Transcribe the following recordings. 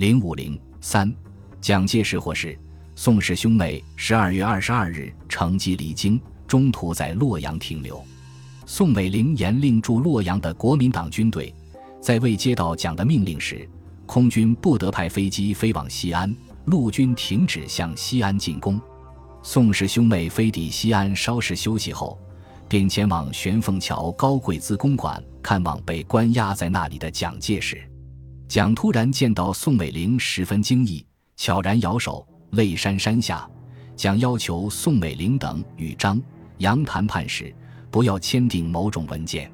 零五零三，蒋介石获释，宋氏兄妹十二月二十二日乘机离京，中途在洛阳停留。宋美龄严令驻洛阳的国民党军队，在未接到蒋的命令时，空军不得派飞机飞往西安，陆军停止向西安进攻。宋氏兄妹飞抵西安稍事休息后，便前往玄凤桥高贵资公馆看望被关押在那里的蒋介石。蒋突然见到宋美龄，十分惊异，悄然摇手，泪潸潸下。蒋要求宋美龄等与张、杨谈判时。不要签订某种文件。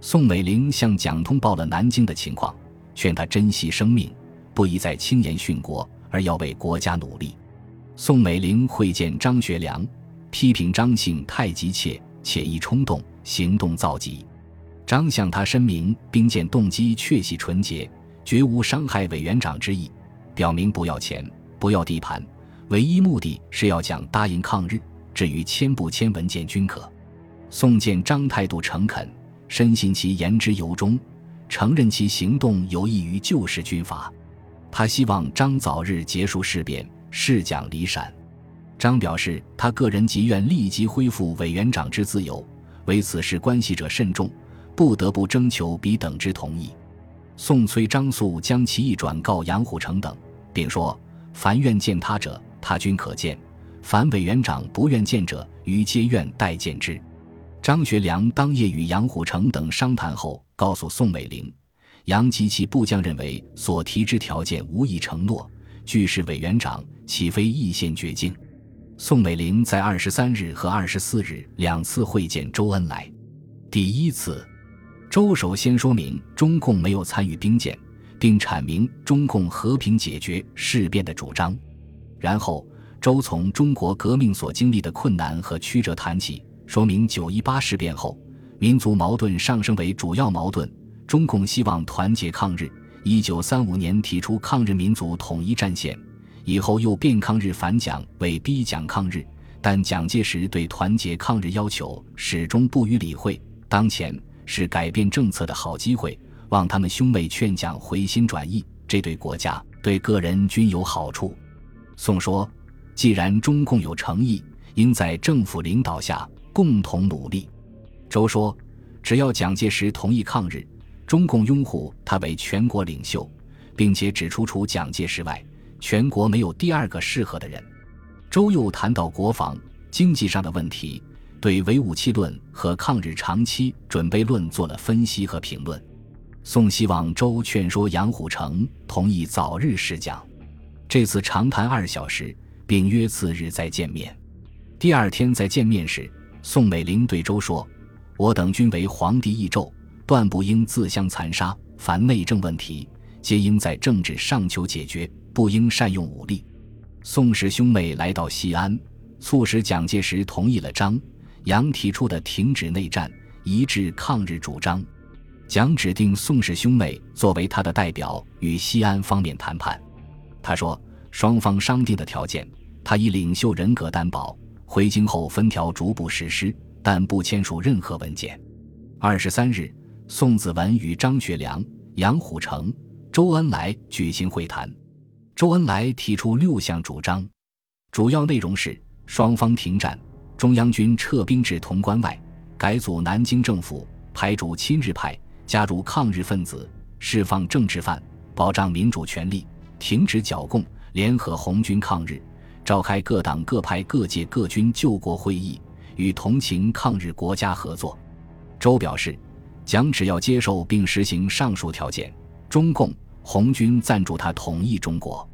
宋美龄向蒋通报了南京的情况，劝他珍惜生命，不宜再轻言殉国，而要为国家努力。宋美龄会见张学良，批评张姓太急切，且易冲动，行动造极。张向他申明兵谏动机确系纯洁，绝无伤害委员长之意，表明不要钱，不要地盘，唯一目的是要讲答应抗日。至于签不签文件均可。宋见张态度诚恳，深信其言之由衷，承认其行动有益于旧式军阀。他希望张早日结束事变，释蒋离陕。张表示，他个人即愿立即恢复委员长之自由，为此事关系者甚重，不得不征求彼等之同意。宋崔张素将其意转告杨虎城等，并说：凡愿见他者，他均可见；凡委员长不愿见者，于皆愿待见之。张学良当夜与杨虎城等商谈后，告诉宋美龄，杨及其部将认为所提之条件无一承诺，俱是委员长，岂非意陷绝境？宋美龄在二十三日和二十四日两次会见周恩来。第一次，周首先说明中共没有参与兵谏，并阐明中共和平解决事变的主张。然后，周从中国革命所经历的困难和曲折谈起。说明九一八事变后，民族矛盾上升为主要矛盾。中共希望团结抗日，一九三五年提出抗日民族统一战线，以后又变抗日反蒋为逼蒋抗日。但蒋介石对团结抗日要求始终不予理会。当前是改变政策的好机会，望他们兄妹劝蒋回心转意，这对国家、对个人均有好处。宋说：“既然中共有诚意，应在政府领导下。”共同努力，周说：“只要蒋介石同意抗日，中共拥护他为全国领袖，并且指出除蒋介石外，全国没有第二个适合的人。”周又谈到国防、经济上的问题，对唯武器论和抗日长期准备论做了分析和评论。宋希望周劝说杨虎城同意早日试讲。这次长谈二小时，并约次日再见面。第二天再见面时。宋美龄对周说：“我等均为皇帝义胄，断不应自相残杀。凡内政问题，皆应在政治上求解决，不应善用武力。”宋氏兄妹来到西安，促使蒋介石同意了张、杨提出的停止内战、一致抗日主张。蒋指定宋氏兄妹作为他的代表，与西安方面谈判。他说：“双方商定的条件，他以领袖人格担保。”回京后分条逐步实施，但不签署任何文件。二十三日，宋子文与张学良、杨虎城、周恩来举行会谈。周恩来提出六项主张，主要内容是：双方停战，中央军撤兵至潼关外，改组南京政府，排除亲日派，加入抗日分子，释放政治犯，保障民主权利，停止剿共，联合红军抗日。召开各党各派各界各军救国会议，与同情抗日国家合作。周表示，蒋只要接受并实行上述条件，中共红军赞助他统一中国。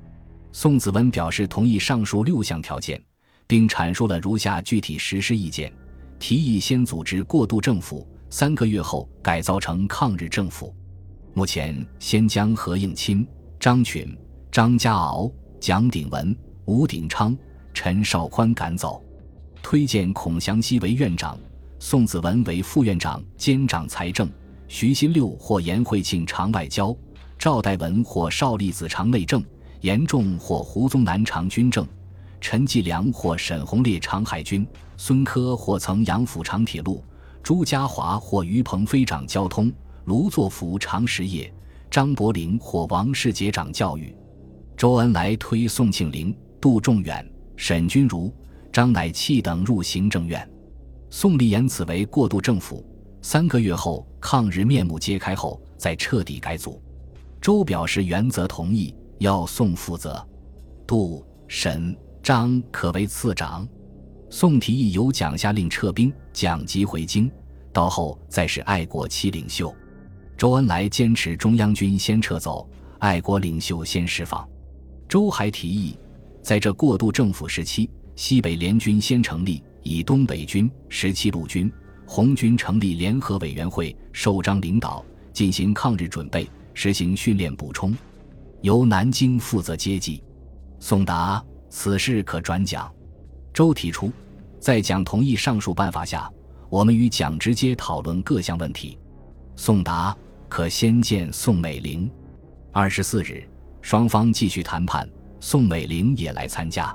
宋子文表示同意上述六项条件，并阐述了如下具体实施意见：提议先组织过渡政府，三个月后改造成抗日政府。目前先将何应钦、张群、张家敖、蒋鼎文。吴鼎昌、陈绍宽赶走，推荐孔祥熙为院长，宋子文为副院长兼掌财政，徐新六或严惠庆常外交，赵代文或邵力子常内政，严仲或胡宗南常军政，陈继良或沈鸿烈常海军，孙科或曾杨府常铁路，朱家骅或于鹏飞长交通，卢作孚常实业，张伯苓或王世杰长教育。周恩来推宋庆龄、杜仲远、沈钧儒、张乃器等入行政院，宋立言此为过渡政府。三个月后，抗日面目揭开后，再彻底改组。周表示原则同意，要宋负责。杜、沈、张可为次长。宋提议由蒋下令撤兵，蒋即回京，到后再是爱国七领袖。周恩来坚持中央军先撤走，爱国领袖先释放。周还提议，在这过渡政府时期，西北联军先成立，以东北军、十七路军、红军成立联合委员会，受张领导，进行抗日准备，实行训练补充，由南京负责接济。宋达：此事可转蒋。周提出，在蒋同意上述办法下，我们与蒋直接讨论各项问题。宋达：可先见宋美龄。二十四日。双方继续谈判，宋美龄也来参加。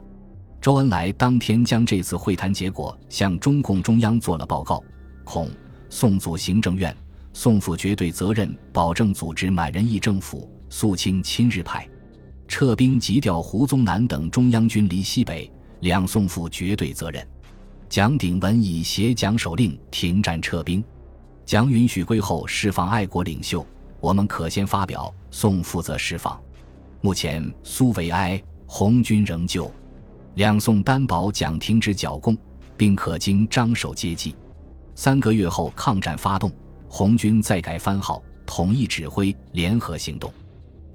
周恩来当天将这次会谈结果向中共中央做了报告，恐宋组行政院，宋负绝对责任，保证组织满人义政府，肃清亲日派，撤兵急调胡宗南等中央军离西北，两宋负绝对责任。蒋鼎文已携蒋手令停战撤兵，蒋允许归后释放爱国领袖，我们可先发表，宋负责释放。目前苏维埃红军仍旧，两宋担保蒋停止剿共，并可经张守接济。三个月后抗战发动，红军再改番号，统一指挥，联合行动。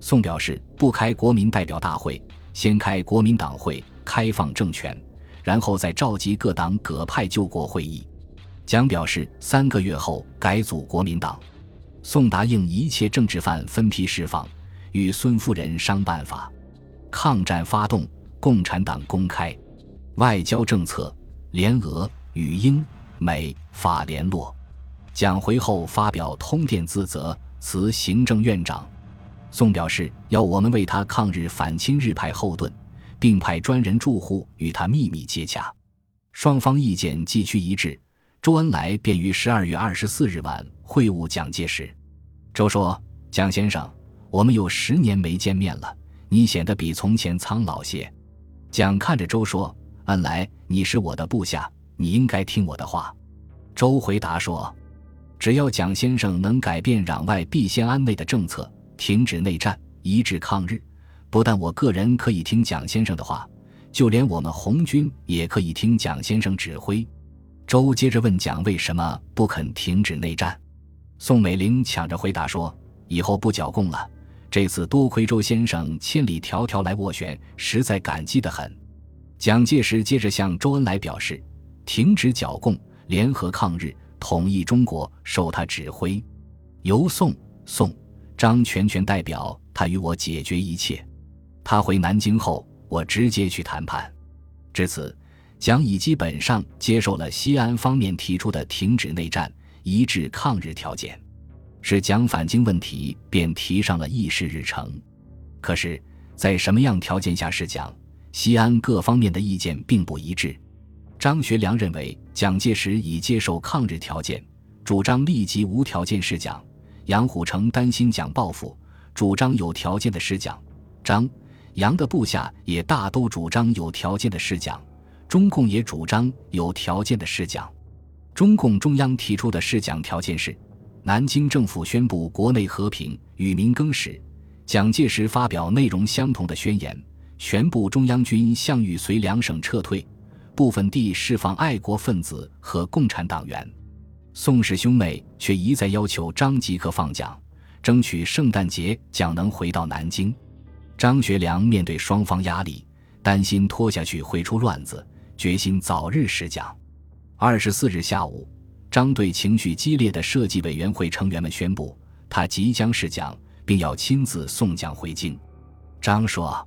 宋表示不开国民代表大会，先开国民党会，开放政权，然后再召集各党各派救国会议。蒋表示三个月后改组国民党。宋答应一切政治犯分批释放。与孙夫人商办法，抗战发动，共产党公开外交政策，联俄与英美法联络。蒋回后发表通电自责，辞行政院长。宋表示要我们为他抗日反亲日派后盾，并派专人驻沪与他秘密接洽。双方意见既趋一致，周恩来便于十二月二十四日晚会晤蒋介石。周说：“蒋先生。”我们有十年没见面了，你显得比从前苍老些。蒋看着周说：“恩来，你是我的部下，你应该听我的话。”周回答说：“只要蒋先生能改变攘外必先安内的政策，停止内战，一致抗日，不但我个人可以听蒋先生的话，就连我们红军也可以听蒋先生指挥。”周接着问蒋为什么不肯停止内战，宋美龄抢着回答说：“以后不剿共了。”这次多亏周先生千里迢迢来斡旋，实在感激得很。蒋介石接着向周恩来表示，停止剿共，联合抗日，统一中国，受他指挥。由宋、宋、张全权代表他与我解决一切。他回南京后，我直接去谈判。至此，蒋已基本上接受了西安方面提出的停止内战、一致抗日条件。是蒋返京问题便提上了议事日程，可是，在什么样条件下是蒋？西安各方面的意见并不一致。张学良认为蒋介石已接受抗日条件，主张立即无条件试蒋；杨虎城担心蒋报复，主张有条件的释蒋。张、杨的部下也大都主张有条件的释蒋，中共也主张有条件的释蒋。中共中央提出的释蒋条件是。南京政府宣布国内和平，与民更始。蒋介石发表内容相同的宣言，全部中央军向豫绥两省撤退，部分地释放爱国分子和共产党员。宋氏兄妹却一再要求张即刻放蒋，争取圣诞节蒋能回到南京。张学良面对双方压力，担心拖下去会出乱子，决心早日释蒋。二十四日下午。张对情绪激烈的设计委员会成员们宣布，他即将试蒋，并要亲自送蒋回京。张说：“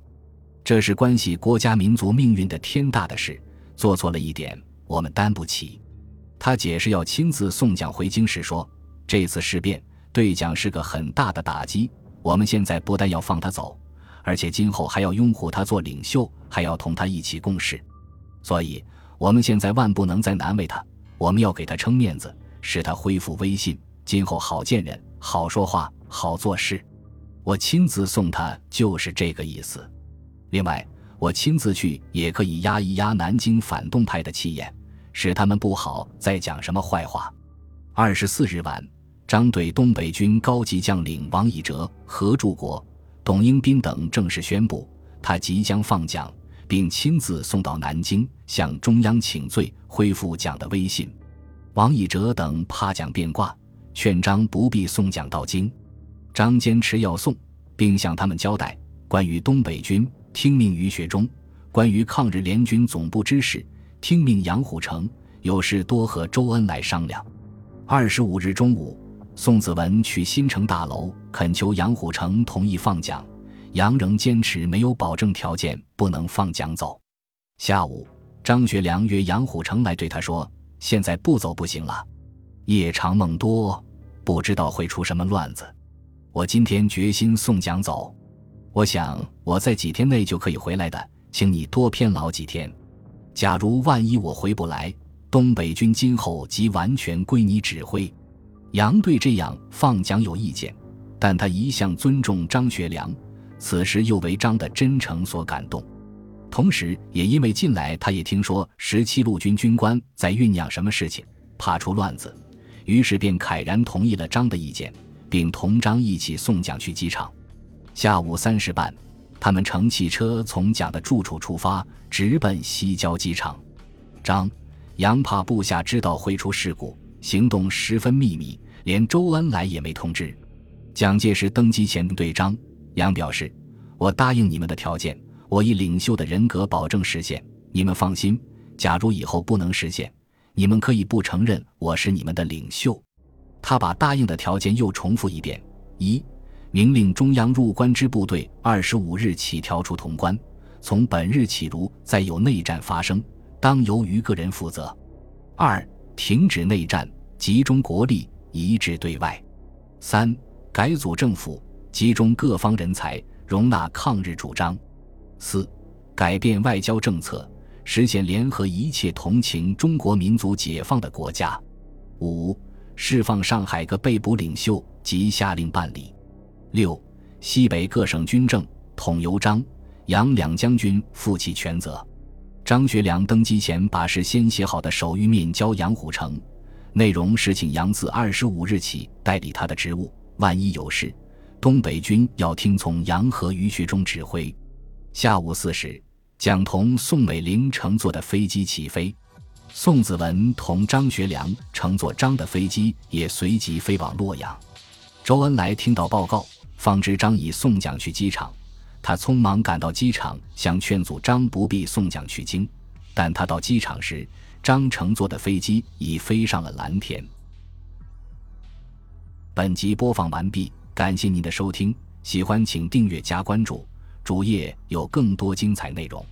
这是关系国家民族命运的天大的事，做错了一点，我们担不起。”他解释要亲自送蒋回京时说：“这次事变对蒋是个很大的打击，我们现在不但要放他走，而且今后还要拥护他做领袖，还要同他一起共事。所以，我们现在万不能再难为他。”我们要给他撑面子，使他恢复威信，今后好见人、好说话、好做事。我亲自送他，就是这个意思。另外，我亲自去也可以压一压南京反动派的气焰，使他们不好再讲什么坏话。二十四日晚，张对东北军高级将领王以哲、何柱国、董英斌等正式宣布，他即将放蒋，并亲自送到南京向中央请罪，恢复蒋的威信。王以哲等怕蒋变卦，劝张不必送蒋到京。张坚持要送，并向他们交代关于东北军听命于学忠，关于抗日联军总部之事听命杨虎城，有事多和周恩来商量。二十五日中午，宋子文去新城大楼恳求杨虎城同意放蒋，杨仍坚持没有保证条件，不能放蒋走。下午，张学良约杨虎城来对他说：“现在不走不行了，夜长梦多，不知道会出什么乱子。”我今天决心送蒋走，我想我在几天内就可以回来的，请你多偏劳几天。假如万一我回不来，东北军今后即完全归你指挥。杨对这样放蒋有意见，但他一向尊重张学良，此时又为张的真诚所感动，同时也因为近来他也听说十七路军军官在酝酿什么事情，怕出乱子，于是便慨然同意了张的意见。并同张一起送蒋去机场。下午三时半，他们乘汽车从蒋的住处出发，直奔西郊机场。张、杨怕部下知道会出事故，行动十分秘密，连周恩来也没通知。蒋介石登机前对张、杨表示：“我答应你们的条件，我以领袖的人格保证实现。你们放心，假如以后不能实现，你们可以不承认我是你们的领袖。”他把答应的条件又重复一遍：一，明令中央入关之部队二十五日起调出潼关，从本日起，如再有内战发生，当由于个人负责；二，停止内战，集中国力，一致对外；三，改组政府，集中各方人才，容纳抗日主张；四，改变外交政策，实现联合一切同情中国民族解放的国家；五。释放上海各被捕领袖及下令办理。六、西北各省军政统由张、杨两将军负起全责。张学良登基前把事先写好的手谕面交杨虎城，内容是请杨自二十五日起代理他的职务，万一有事，东北军要听从杨和于学忠指挥。下午四时，蒋同、宋美龄乘坐的飞机起飞。宋子文同张学良乘坐张的飞机也随即飞往洛阳。周恩来听到报告，方知张已送蒋去机场，他匆忙赶到机场，想劝阻张不必送蒋去京。但他到机场时，张乘坐的飞机已飞上了蓝天。本集播放完毕，感谢您的收听，喜欢请订阅加关注，主页有更多精彩内容。